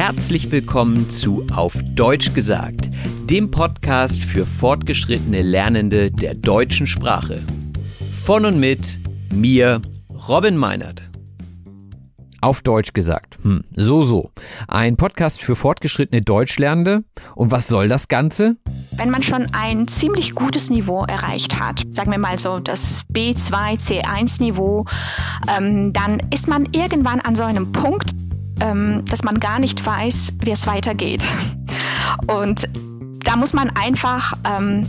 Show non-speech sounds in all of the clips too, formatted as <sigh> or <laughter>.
Herzlich willkommen zu Auf Deutsch gesagt, dem Podcast für fortgeschrittene Lernende der deutschen Sprache. Von und mit mir, Robin Meinert. Auf Deutsch gesagt. Hm, so, so. Ein Podcast für fortgeschrittene Deutschlernende. Und was soll das Ganze? Wenn man schon ein ziemlich gutes Niveau erreicht hat, sagen wir mal so das B2, C1 Niveau, ähm, dann ist man irgendwann an so einem Punkt, ähm, dass man gar nicht weiß, wie es weitergeht. Und da muss man einfach ähm,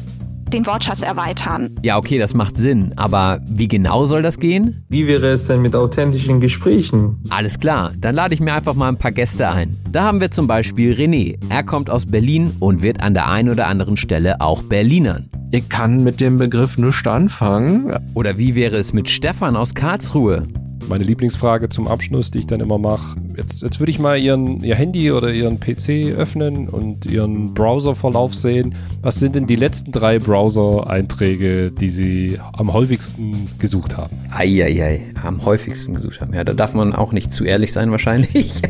den Wortschatz erweitern. Ja, okay, das macht Sinn. Aber wie genau soll das gehen? Wie wäre es denn mit authentischen Gesprächen? Alles klar, dann lade ich mir einfach mal ein paar Gäste ein. Da haben wir zum Beispiel René. Er kommt aus Berlin und wird an der einen oder anderen Stelle auch Berlinern. Ich kann mit dem Begriff nichts anfangen. Oder wie wäre es mit Stefan aus Karlsruhe? meine Lieblingsfrage zum Abschluss, die ich dann immer mache. Jetzt, jetzt würde ich mal ihren, Ihr Handy oder Ihren PC öffnen und Ihren Browserverlauf sehen. Was sind denn die letzten drei Browser-Einträge, die Sie am häufigsten gesucht haben? Eieiei, am häufigsten gesucht haben. Ja, da darf man auch nicht zu ehrlich sein wahrscheinlich.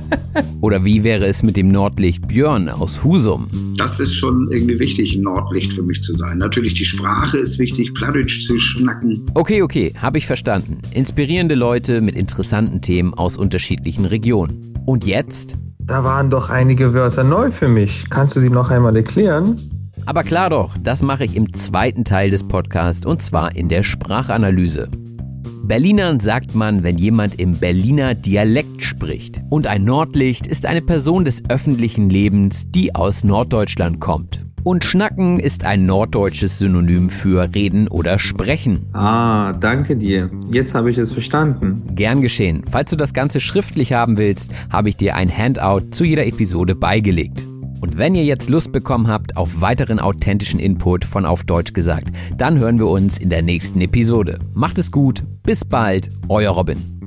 <laughs> oder wie wäre es mit dem Nordlicht Björn aus Husum? Das ist schon irgendwie wichtig, ein Nordlicht für mich zu sein. Natürlich die Sprache ist wichtig, Plattdeutsch zu schnacken. Okay, okay, habe ich verstanden. Inspirierende Leute mit interessanten Themen aus unterschiedlichen Regionen. Und jetzt? Da waren doch einige Wörter neu für mich. Kannst du die noch einmal erklären? Aber klar doch, das mache ich im zweiten Teil des Podcasts und zwar in der Sprachanalyse. Berlinern sagt man, wenn jemand im Berliner Dialekt spricht. Und ein Nordlicht ist eine Person des öffentlichen Lebens, die aus Norddeutschland kommt. Und Schnacken ist ein norddeutsches Synonym für reden oder sprechen. Ah, danke dir. Jetzt habe ich es verstanden. Gern geschehen. Falls du das Ganze schriftlich haben willst, habe ich dir ein Handout zu jeder Episode beigelegt. Und wenn ihr jetzt Lust bekommen habt auf weiteren authentischen Input von Auf Deutsch gesagt, dann hören wir uns in der nächsten Episode. Macht es gut, bis bald, euer Robin.